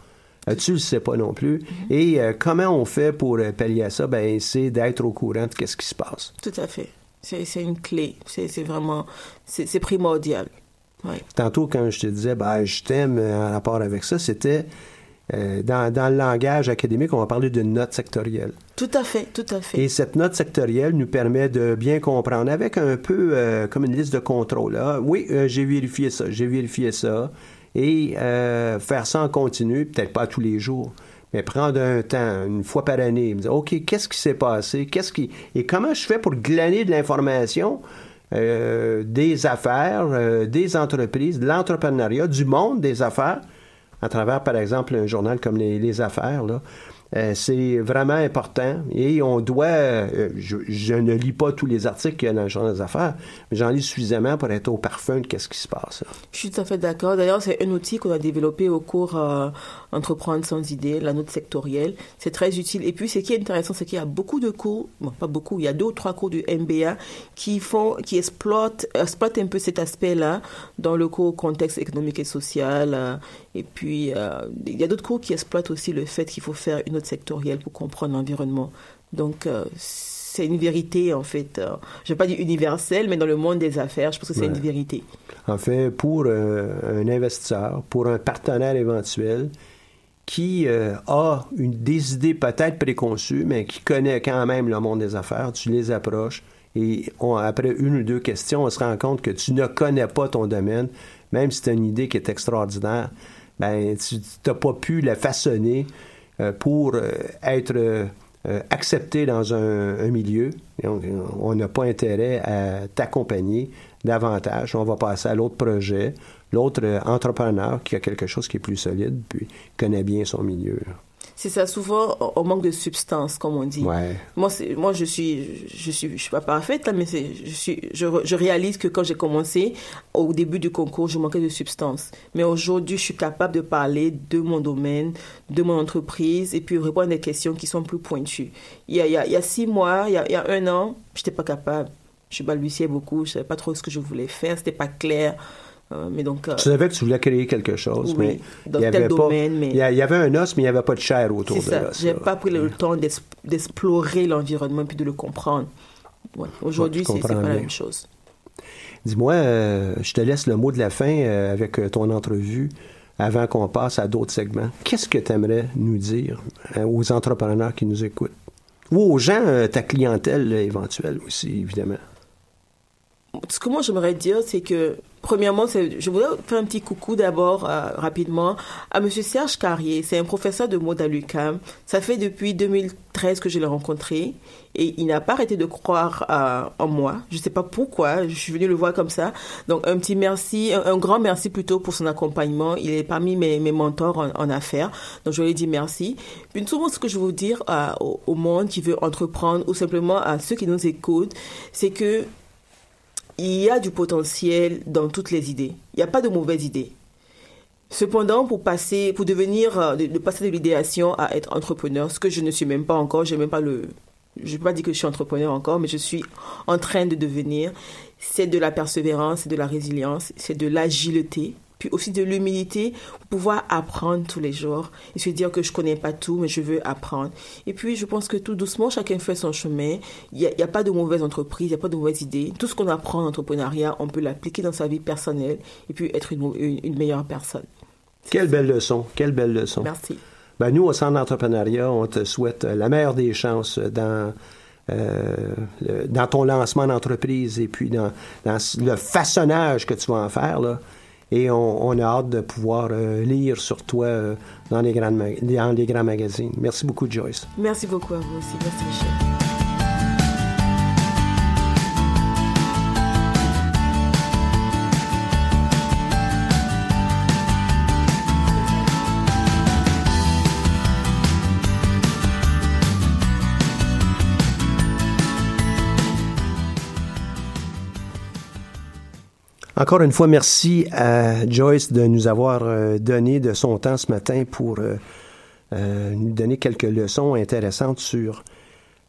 Euh, tu ne le sais pas non plus. Et euh, comment on fait pour pallier à ça? Ben, c'est d'être au courant de ce qui se passe. Tout à fait. C'est une clé. C'est vraiment, c'est primordial. Tantôt, quand je te disais, ben, je t'aime euh, en rapport avec ça, c'était euh, dans, dans le langage académique, on va parler d'une note sectorielle. Tout à fait, tout à fait. Et cette note sectorielle nous permet de bien comprendre avec un peu euh, comme une liste de contrôle. Ah, oui, euh, j'ai vérifié ça, j'ai vérifié ça. Et faire ça en continu, peut-être pas tous les jours, mais prendre un temps, une fois par année, me dire, OK, qu'est-ce qui s'est passé? Qu'est-ce qui... Et comment je fais pour glaner de l'information euh, des affaires, euh, des entreprises, de l'entrepreneuriat, du monde des affaires, à travers, par exemple, un journal comme Les, Les Affaires, là. Euh, c'est vraiment important et on doit. euh, je, je ne lis pas tous les articles qu'il y a dans le journal des affaires, mais j'en lis suffisamment pour être au parfum de qu'est-ce qui se passe. là. Je suis tout à fait d'accord. D'ailleurs, c'est un outil qu'on a développé au cours euh, Entreprendre sans idée, la note sectorielle. C'est très utile. Et puis, ce qui est intéressant, c'est qu'il y a beaucoup de cours, bon, pas beaucoup, il y a deux ou trois cours du MBA qui font, qui exploitent, exploitent un peu cet aspect-là dans le cours contexte économique et social. euh, et puis, euh, il y a d'autres cours qui exploitent aussi le fait qu'il faut faire une sectorielle pour comprendre l'environnement. Donc, euh, c'est une vérité, en fait. euh, je ne vais pas dire universelle, mais dans le monde des affaires, je pense que c'est Ouais. une vérité. En fait, pour euh, un investisseur, pour un partenaire éventuel qui euh, a une, des idées peut-être préconçues, mais qui connaît quand même le monde des affaires, tu les approches et on- après une ou deux questions, on se rend compte que tu ne connais pas ton domaine, même si tu as une idée qui est extraordinaire, ben tu n'as pas pu la façonner pour euh, être euh, euh, accepté dans un, milieu. On- n'a pas intérêt à t'accompagner davantage. On va passer à l'autre projet, l'autre euh, entrepreneur qui a quelque chose qui est plus solide, puis connaît bien son milieu. C'est ça, souvent, on- manque de substance, comme on dit. Ouais. Moi, moi, je suis, je suis, je suis pas parfaite, hein, mais je suis, je, réalise que quand j'ai commencé, au début du concours, je manquais de substance. Mais aujourd'hui, je suis capable de parler de mon domaine, de mon entreprise, et puis répondre à des questions qui sont plus pointues. Il y a, il y a, il y a six mois, il y a, il y a un an, j'étais pas capable. Je balbutiais beaucoup, je savais pas trop ce que je voulais faire, c'était pas clair. Euh, mais donc, euh, Tu savais que tu voulais créer quelque chose, Oui, mais il y avait pas- domaine, mais- il y avait un os, mais il n'y avait pas de chair autour de ça. l'os. J'ai pas pris le temps d'es- d'explorer l'environnement puis de le comprendre. Ouais. Aujourd'hui, Ouais, c'est pas la même chose. Dis-moi, euh, je te laisse le mot de la fin euh, avec ton entrevue avant qu'on passe à d'autres segments. Qu'est-ce que tu aimerais nous dire euh, aux entrepreneurs qui nous écoutent? Ou aux gens, euh, ta clientèle éventuelle aussi, évidemment. Ce que moi j'aimerais dire, c'est que premièrement, je voudrais faire un petit coucou d'abord euh, rapidement à Monsieur Serge Carrier. C'est un professeur de mode à. Ça fait depuis 2013 que je l'ai rencontré et il n'a pas arrêté de croire euh, en moi. Je ne sais pas pourquoi. Je suis venue le voir comme ça. Donc un petit merci, un, grand merci plutôt pour son accompagnement. Il est parmi mes, mentors en, affaires. Donc je lui dis merci. Puis souvent ce que je veux dire euh, au monde qui veut entreprendre ou simplement à ceux qui nous écoutent, c'est que il y a du potentiel dans toutes les idées. Il n'y a pas de mauvaises idées. Cependant, pour passer, pour devenir, euh, de, de passer de l'idéation à être entrepreneur, ce que je ne suis même pas encore, j'ai même pas le, je peux pas dire que je suis entrepreneur encore, mais je suis en train de devenir. C'est de la persévérance, c'est de la résilience, c'est de l'agilité, puis aussi de l'humilité pour pouvoir apprendre tous les jours et se dire que je connais pas tout, mais je veux apprendre. Et puis, je pense que tout doucement, chacun fait son chemin. Il n'y a, pas de mauvaise entreprise, il n'y a pas de mauvaise idée. Tout ce qu'on apprend en entrepreneuriat, on peut l'appliquer dans sa vie personnelle et puis être une, une, une meilleure personne. Quelle belle leçon, quelle belle leçon. Merci. Ben, nous, au Centre d'entrepreneuriat, on te souhaite la meilleure des chances dans, euh, dans ton lancement d'entreprise et puis dans, dans, le façonnage que tu vas en faire. Là. Et on, a hâte de pouvoir euh, lire sur toi euh, dans, les grandes, dans les grands magazines. Merci beaucoup, Joyce. Merci beaucoup à vous aussi. Merci, Michel. Encore une fois, merci à Joyce de nous avoir euh, donné de son temps ce matin pour euh, euh, nous donner quelques leçons intéressantes sur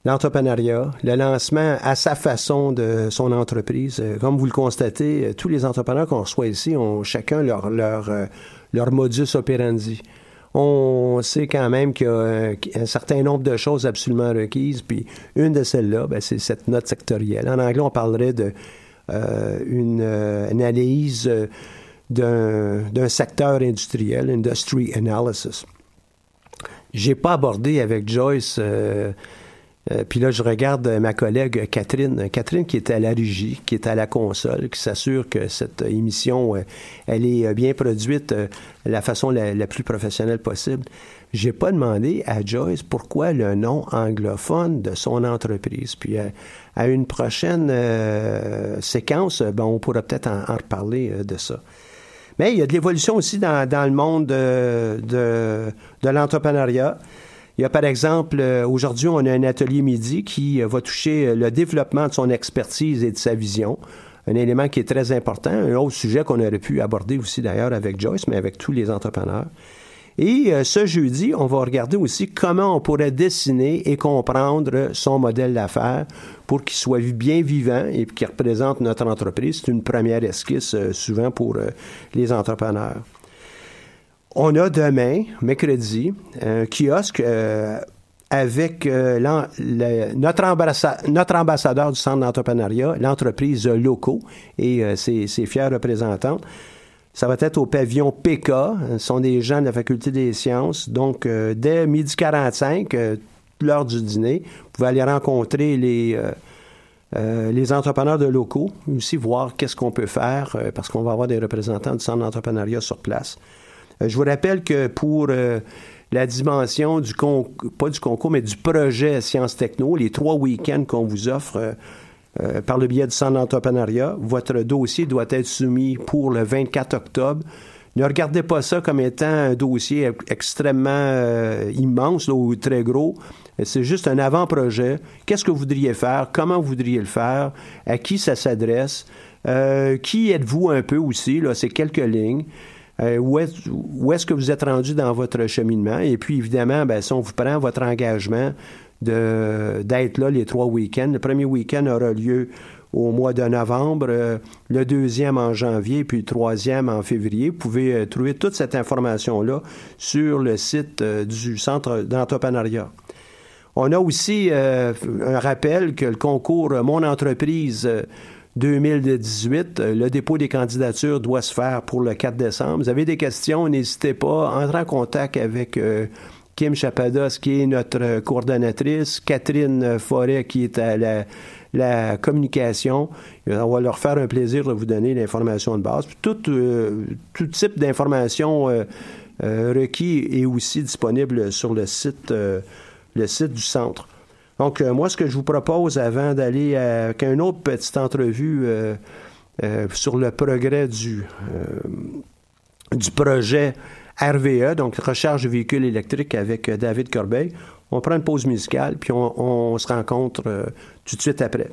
l'entrepreneuriat, le lancement à sa façon de son entreprise. Comme vous le constatez, tous les entrepreneurs qu'on reçoit ici ont chacun leur, leur, leur modus operandi. On sait quand même qu'il y a un, certain nombre de choses absolument requises, puis une de celles-là, ben, c'est cette note sectorielle. En anglais, on parlerait de une, euh, analyse euh, d'un secteur industriel, industry analysis. J'ai pas abordé avec Joyce. puis là, je regarde ma collègue Catherine, Catherine qui est à la régie, qui est à la console, qui s'assure que cette émission, elle est bien produite de la façon la, la, plus professionnelle possible. J'ai pas demandé à Joyce pourquoi le nom anglophone de son entreprise. Puis à une prochaine euh, séquence, on pourra peut-être en, reparler euh, de ça. Mais il y a de l'évolution aussi dans, le monde de, de, de l'entrepreneuriat. Il y a par exemple, euh, aujourd'hui, on a un atelier midi qui va toucher le développement de son expertise et de sa vision. Un élément qui est très important, un autre sujet qu'on aurait pu aborder aussi d'ailleurs avec Joyce, mais avec tous les entrepreneurs. Et euh, ce jeudi, on va regarder aussi comment on pourrait dessiner et comprendre son modèle d'affaires pour qu'il soit bien vivant et qu'il représente notre entreprise. C'est une première esquisse euh, souvent pour euh, les entrepreneurs. On a demain, mercredi, un kiosque avec notre, ambassadeur du Centre d'entrepreneuriat, l'entreprise Loco et ses fiers représentants. Ça va être au pavillon PK. Ce sont des gens de la Faculté des sciences. Donc, euh, dès midi 45, euh, l'heure du dîner, vous pouvez aller rencontrer les, euh, les entrepreneurs de locaux, aussi voir qu'est-ce qu'on peut faire, parce qu'on va avoir des représentants du centre d'entrepreneuriat sur place. je vous rappelle que pour la dimension du concours, pas du concours, mais du projet Sciences Techno, les trois week-ends qu'on vous offre euh, par le biais du Centre d'entrepreneuriat. Votre dossier doit être soumis pour le 24 octobre. Ne regardez pas ça comme étant un dossier extrêmement euh, immense ou très gros. C'est juste un avant-projet. Qu'est-ce que vous voudriez faire? Comment vous voudriez le faire? À qui ça s'adresse? Euh, qui êtes-vous un peu aussi? C'est quelques lignes. où est-ce que vous êtes rendu dans votre cheminement? Et puis, évidemment, ben, si on vous prend votre engagement, d'être là les trois week-ends. Le premier week-end aura lieu au mois de novembre, euh, le deuxième en janvier, puis le troisième en février. Vous pouvez euh, trouver toute cette information-là sur le site euh, du Centre d'entrepreneuriat. On a aussi un rappel que le concours Mon entreprise 2018, le dépôt des candidatures doit se faire pour le 4 décembre. Vous avez des questions, n'hésitez pas, entrez en contact avec Kim Chapados, qui est notre coordonnatrice, Catherine Forêt, qui est à la, communication. On va leur faire un plaisir de vous donner l'information de base. tout, euh, tout type d'information euh, euh, requis est aussi disponible sur le site, du centre. Donc, moi, ce que je vous propose avant d'aller avec une autre petite entrevue sur le progrès du projet RVE, donc recharge de véhicules électriques avec euh, David Corbeil. On prend une pause musicale, puis on, se rencontre euh, tout de suite après.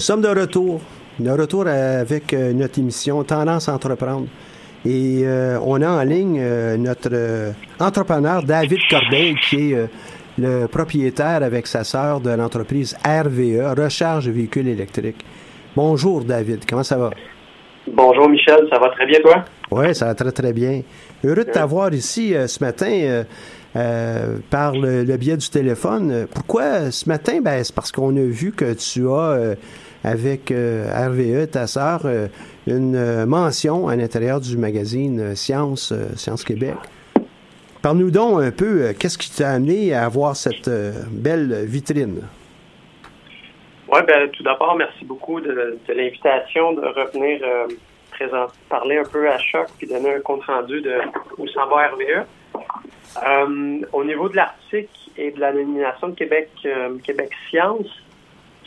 Nous sommes de retour. De retour avec euh, notre émission Tendance à entreprendre. Et euh, on a en ligne euh, notre entrepreneur David Corbeil, qui est le propriétaire avec sa sœur de l'entreprise RVE, Recharge Véhicules électriques. Bonjour David, comment ça va? Bonjour Michel, ça va très bien toi? Oui, ça va très très bien. Heureux de t'avoir ici ce matin. par le, biais du téléphone. Pourquoi ce matin? Ben, c'est parce qu'on a vu que tu as avec euh, RVE, ta sœur, euh, une euh, mention à l'intérieur du magazine Science, Science Québec. Parle-nous donc un peu, qu'est-ce qui t'a amené à avoir cette belle vitrine? Oui, ben, tout d'abord, merci beaucoup de, l'invitation de revenir parler un peu à Choc puis donner un compte-rendu de où s'en va RVE. au niveau de l'article et de la nomination de Québec, Québec Science,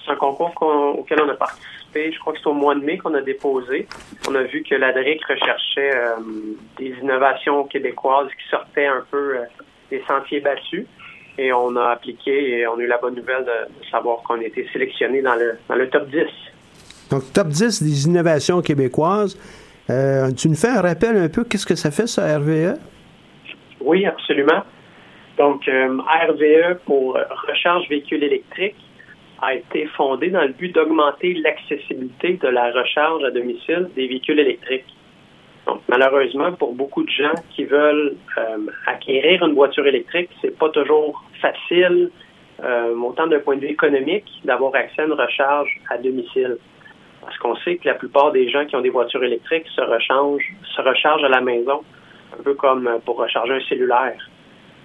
c'est un concours auquel on a participé. Je crois que c'est au mois de mai qu'on a déposé. On a vu que l'ADRIC recherchait euh, des innovations québécoises qui sortaient un peu euh, des sentiers battus. Et on a appliqué et on a eu la bonne nouvelle de, savoir qu'on a été sélectionné dans le, dans le top 10. Donc, top 10 des innovations québécoises. Euh, tu nous fais un rappel un peu, qu'est-ce que ça fait, ça, RVE? Oui, absolument. Donc, RVE pour recharge véhicule électrique, a été fondé dans le but d'augmenter l'accessibilité de la recharge à domicile des véhicules électriques. Donc, malheureusement, pour beaucoup de gens qui veulent euh, acquérir une voiture électrique, c'est pas toujours facile, euh, autant d'un point de vue économique, d'avoir accès à une recharge à domicile. Parce qu'on sait que la plupart des gens qui ont des voitures électriques se rechargent, se rechargent à la maison, un peu comme pour recharger un cellulaire,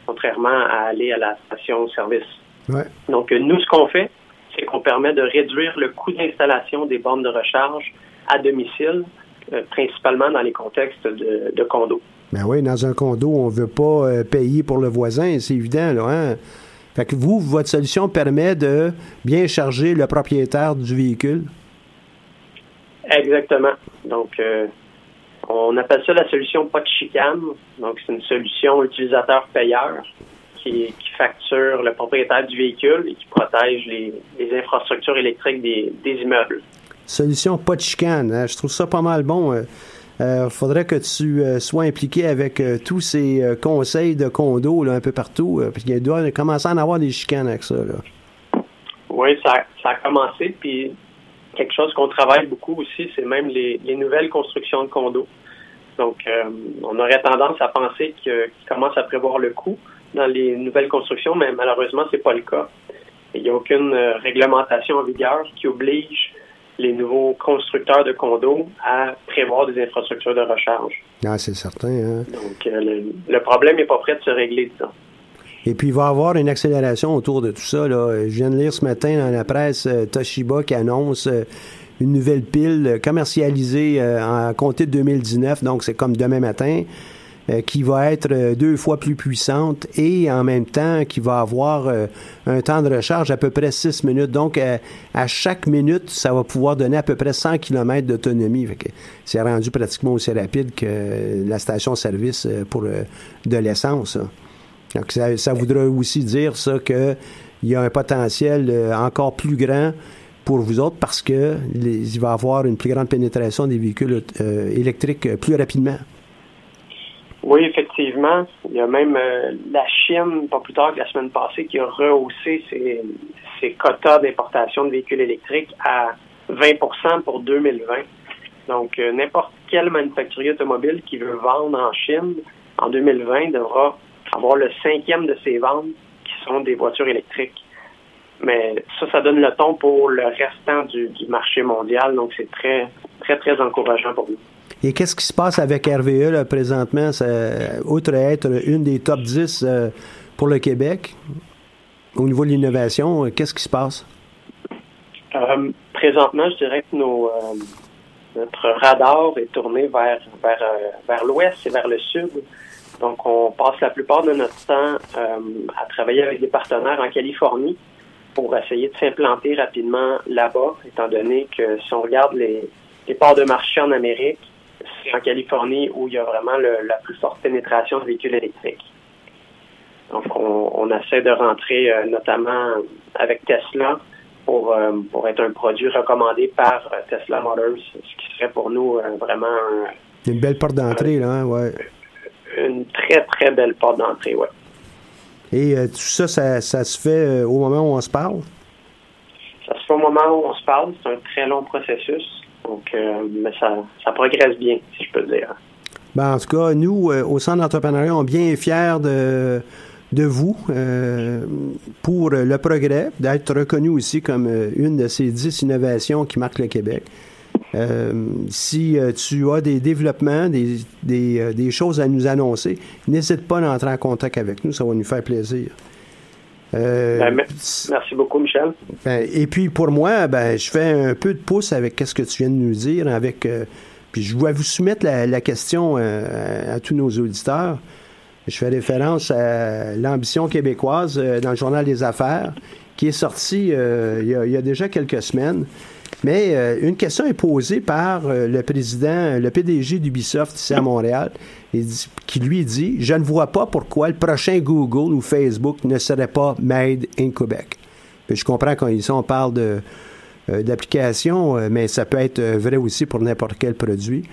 contrairement à aller à la station-service. Donc, nous, ce qu'on fait, c'est qu'on permet de réduire le coût d'installation des bornes de recharge à domicile, euh, principalement dans les contextes de, de condos. Ben oui, dans un condo, on ne veut pas euh, payer pour le voisin, c'est évident, là, hein? Fait que vous, votre solution permet de bien charger le propriétaire du véhicule? Exactement. Donc, euh, on appelle ça la solution pas de chicane. Donc, c'est une solution utilisateur-payeur qui, facture le propriétaire du véhicule et qui protège les, infrastructures électriques des, immeubles. Solution pas de chicane. Hein. Je trouve ça pas mal bon. Il euh, euh, faudrait que tu euh, sois impliqué avec tous ces conseils de condos un peu partout, parce qu'il doit commencer à en avoir des chicanes avec ça. Oui, ça, a commencé, puis quelque chose qu'on travaille beaucoup aussi, c'est même les, nouvelles constructions de condos. Donc, on aurait tendance à penser qu'ils commencent à prévoir le coût, dans les nouvelles constructions, mais malheureusement, c'est pas le cas. Il n'y a aucune euh, réglementation en vigueur qui oblige les nouveaux constructeurs de condos à prévoir des infrastructures de recharge. Ah, c'est certain. Hein? Donc, euh, le, problème n'est pas prêt de se régler, disons. Et puis, il va y avoir une accélération autour de tout ça. Là. Je viens de lire ce matin dans la presse euh, Toshiba qui annonce une nouvelle pile commercialisée en compté de 2019, donc c'est comme demain matin. Euh, qui va être euh, deux fois plus puissante et en même temps qui va avoir euh, un temps de recharge à peu près six minutes. Donc, à chaque minute, ça va pouvoir donner à peu près 100 km d'autonomie. C'est rendu pratiquement aussi rapide que la station-service pour de l'essence. Donc, ça, voudrait aussi dire ça qu'il y a un potentiel encore plus grand pour vous autres parce que il va avoir une plus grande pénétration des véhicules électriques plus rapidement. Oui, effectivement. Il y a même euh, la Chine, pas plus tard que la semaine passée, qui a rehaussé ses, quotas d'importation de véhicules électriques à 20% pour 2020. Donc, euh, n'importe quel manufacturier automobile qui veut vendre en Chine en 2020 devra avoir le cinquième de ses ventes qui sont des voitures électriques. Mais ça, ça donne le ton pour le restant du marché mondial. Donc, c'est très, très, très encourageant pour nous. Et qu'est-ce qui se passe avec RVE présentement? Ça, outre être une des top 10 euh, pour le Québec, au niveau de l'innovation, euh, qu'est-ce qui se passe? Euh, présentement, je dirais que notre radar est tourné vers, vers, vers l'ouest et vers le sud. Donc, on passe la plupart de notre temps à travailler avec des partenaires en Californie pour essayer de s'implanter rapidement là-bas, étant donné que si on regarde les, les parts de marché en Amérique, c'est en Californie où il y a vraiment la plus forte pénétration de véhicules électriques. Donc, on, essaie de rentrer euh, notamment avec Tesla pour, pour être un produit recommandé par Tesla Motors, ce qui serait pour nous vraiment une belle porte d'entrée, là, hein, ouais. Une très, très belle porte d'entrée, oui. Et tout ça, ça, ça, se fait au moment où on se parle? Ça se fait au moment où on se parle. C'est un très long processus. Donc, mais ça, progresse bien, si je peux dire. Ben, en tout cas, nous, au Centre d'entrepreneuriat, on est bien fiers de de vous euh, pour le progrès, d'être reconnu aussi comme euh, une de ces dix innovations qui marquent le Québec. Euh, si tu as des développements, des, des, choses à nous annoncer, n'hésite pas à entrer en contact avec nous, ça va nous faire plaisir. Ben, merci beaucoup, Michel. Ben, et puis pour moi, ben, je fais un peu de pouce avec ce que tu viens de nous dire. Avec, puis je vais vous soumettre la, la question à tous nos auditeurs. Je fais référence à l'ambition québécoise euh, dans le journal des affaires, qui est sorti euh, il, y a, déjà quelques semaines. Mais euh, une question est posée par le président, le PDG d'Ubisoft ici à Montréal, qui lui dit Je ne vois pas pourquoi le prochain Google ou Facebook ne serait pas made in Québec. je comprends quand ici on parle de d'application, mais ça peut être vrai aussi pour n'importe quel produit.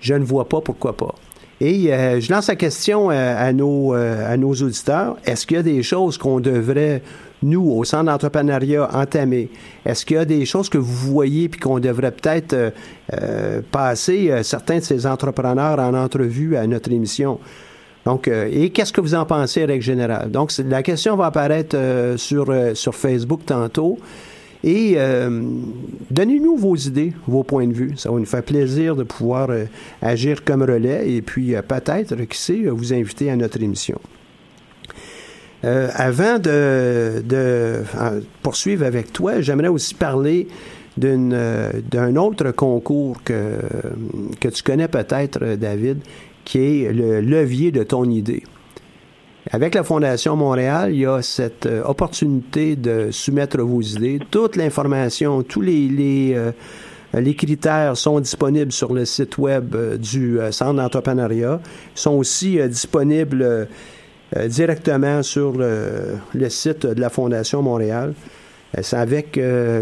Je ne vois pas pourquoi pas. Et euh, je lance la question euh, à, nos, euh, à nos auditeurs. Est-ce qu'il y a des choses qu'on devrait, nous, au Centre d'entrepreneuriat, entamer? Est-ce qu'il y a des choses que vous voyez puis qu'on devrait peut-être passer certains de ces entrepreneurs en entrevue à notre émission? Donc, et qu'est-ce que vous en pensez, règle générale? Donc, la question va apparaître sur, sur Facebook tantôt. Et euh, donnez-nous vos idées, vos points de vue. Ça va nous faire plaisir de pouvoir euh, agir comme relais et puis euh, peut-être, qui sait, vous inviter à notre émission. avant de, poursuivre avec toi, j'aimerais aussi parler d'un autre concours que, que tu connais peut-être, David, qui est le levier de ton idée. Avec la Fondation Montréal, il y a cette euh, opportunité de soumettre vos idées. Toute l'information, tous les, les, euh, les, critères sont disponibles sur le site web euh, du Centre d'entrepreneuriat. Ils sont aussi disponibles directement sur le, le, site de la Fondation Montréal. C'est avec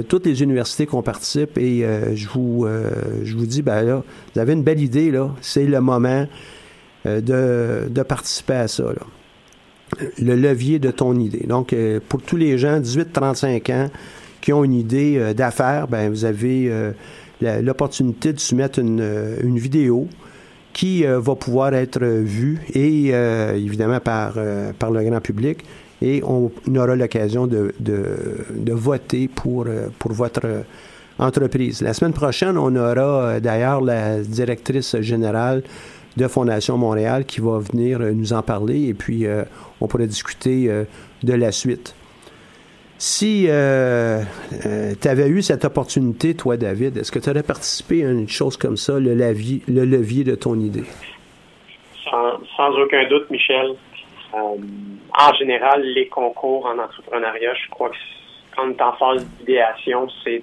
toutes les universités qu'on participe et je, vous, je vous dis, ben là, vous avez une belle idée, là. C'est le moment de, de participer à ça, là le levier de ton idée. Donc, euh, pour tous les gens 18-35 ans qui ont une idée euh, d'affaires, ben, vous avez euh, l'opportunité de soumettre une, une vidéo qui va pouvoir être vue et évidemment par, par le grand public et on aura l'occasion de, de, de, voter pour, pour votre entreprise. La semaine prochaine, on aura d'ailleurs la directrice générale de Fondation Montréal qui va venir nous en parler et puis on pourrait discuter euh, de la suite. Si euh, euh, tu avais eu cette opportunité, toi, David, est-ce que tu aurais participé à une chose comme ça, le, le levier de ton idée? Sans, aucun doute, Michel. en général, les concours en entrepreneuriat, je crois que quand on est en phase d'idéation, c'est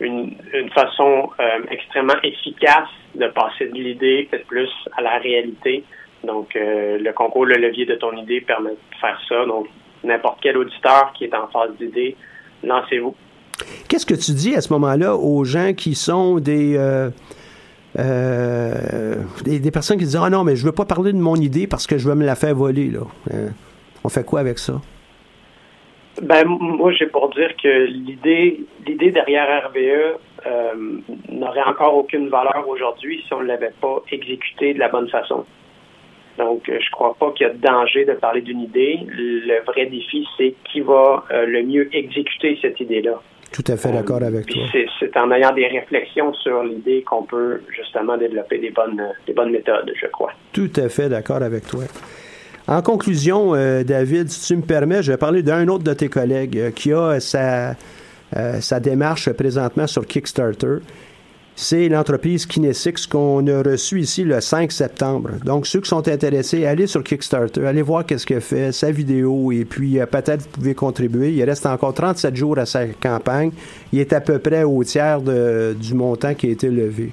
une, façon extrêmement efficace de passer de l'idée peut-être plus à la réalité. Donc, euh, le concours Le levier de ton idée permet de faire ça. Donc, n'importe quel auditeur qui est en phase d'idée, lancez-vous. Qu'est-ce que tu dis à ce moment-là aux gens qui sont des, euh, euh, des, personnes qui disent Ah non, mais je veux pas parler de mon idée parce que je veux me la faire voler. Là. on fait quoi avec ça? Ben, moi, j'ai pour dire que l'idée, l'idée derrière RVE n'aurait encore aucune valeur aujourd'hui si on ne l'avait pas exécutée de la bonne façon. Donc, euh, je crois pas qu'il y a de danger de parler d'une idée. Le vrai défi, c'est qui va euh, le mieux exécuter cette idée-là. Tout à fait d'accord avec toi. C'est en ayant des réflexions sur l'idée qu'on peut justement développer des bonnes, des bonnes méthodes, je crois. Tout à fait d'accord avec toi. En conclusion, euh, David, si tu me permets, je vais parler d'un autre de tes collègues qui a sa, sa démarche présentement sur Kickstarter c'est l'entreprise Kinesix qu'on a reçue ici le 5 septembre. Donc, ceux qui sont intéressés, allez sur Kickstarter, allez voir qu'est-ce qu'elle fait, sa vidéo, et puis euh, peut-être vous pouvez contribuer. Il reste encore 37 jours à sa campagne. Il est à peu près au tiers du montant qui a été levé.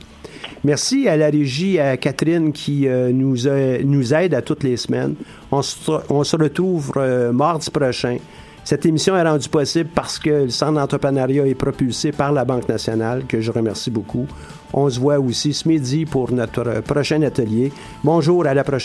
Merci à la régie, à Catherine qui euh, nous, aide à toutes les semaines. On se, retrouve euh, mardi prochain. Cette émission est rendue possible parce que le Centre d'entrepreneuriat est propulsé par la Banque nationale, que je remercie beaucoup. On se voit aussi ce midi pour notre prochain atelier. Bonjour, à la prochaine.